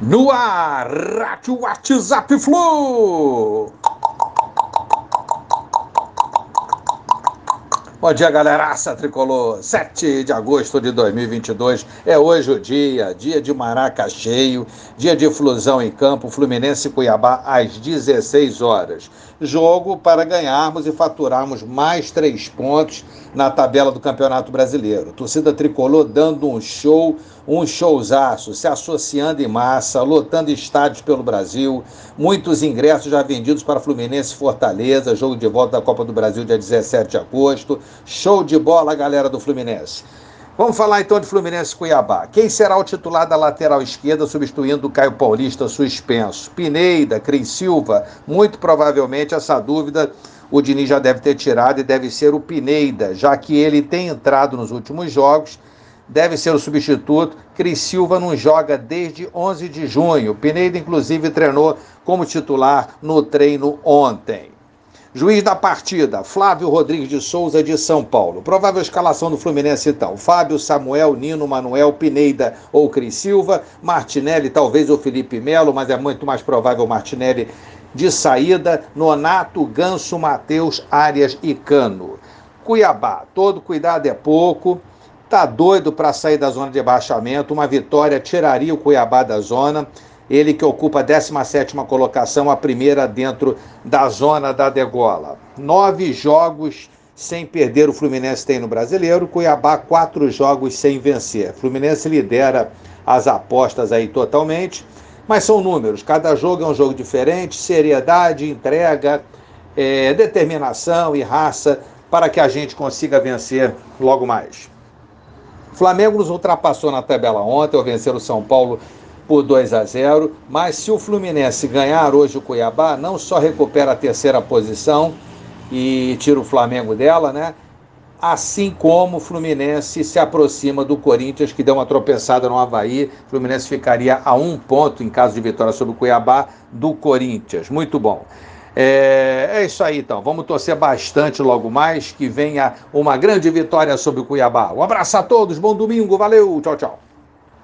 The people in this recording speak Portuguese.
No ar, Rádio WhatsApp Flu. Bom dia, galeraça tricolor. 7 de agosto de 2022 é hoje o dia, dia de Maraca cheio, dia de flusão em campo, Fluminense e Cuiabá às 16 horas. Jogo para ganharmos e faturarmos mais três pontos na tabela do Campeonato Brasileiro. Torcida tricolor dando um show, um showzaço, se associando em massa, lotando estádios pelo Brasil. Muitos ingressos já vendidos para Fluminense Fortaleza, jogo de volta da Copa do Brasil dia 17 de agosto. Show de bola, galera do Fluminense. Vamos falar então de Fluminense Cuiabá. Quem será o titular da lateral esquerda, substituindo o Caio Paulista suspenso? Pineida, Cris Silva? Muito provavelmente essa dúvida o Diniz já deve ter tirado e deve ser o Pineida, já que ele tem entrado nos últimos jogos. Deve ser o substituto. Cris Silva não joga desde 11 de junho. Pineida, inclusive, treinou como titular no treino ontem. Juiz da partida, Flávio Rodrigues de Souza, de São Paulo. Provável escalação do Fluminense, então. Fábio, Samuel, Nino, Manuel, Pineida ou Cris Silva. Martinelli, talvez o Felipe Melo, mas é muito mais provável o Martinelli de saída. Nonato, Ganso, Matheus, Arias e Cano. Cuiabá, todo cuidado é pouco. Tá doido para sair da zona de baixamento. Uma vitória tiraria o Cuiabá da zona ele que ocupa a 17 colocação, a primeira dentro da zona da degola. Nove jogos sem perder o Fluminense tem no Brasileiro, Cuiabá quatro jogos sem vencer. Fluminense lidera as apostas aí totalmente, mas são números, cada jogo é um jogo diferente, seriedade, entrega, é, determinação e raça para que a gente consiga vencer logo mais. Flamengo nos ultrapassou na tabela ontem ao vencer o São Paulo por 2 a 0. Mas se o Fluminense ganhar hoje o Cuiabá, não só recupera a terceira posição e tira o Flamengo dela, né? Assim como o Fluminense se aproxima do Corinthians, que deu uma tropeçada no Havaí. O Fluminense ficaria a um ponto, em caso de vitória sobre o Cuiabá, do Corinthians. Muito bom. É, é, isso aí, então. Vamos torcer bastante logo mais que venha uma grande vitória sobre o Cuiabá. Um abraço a todos, bom domingo, valeu, tchau, tchau.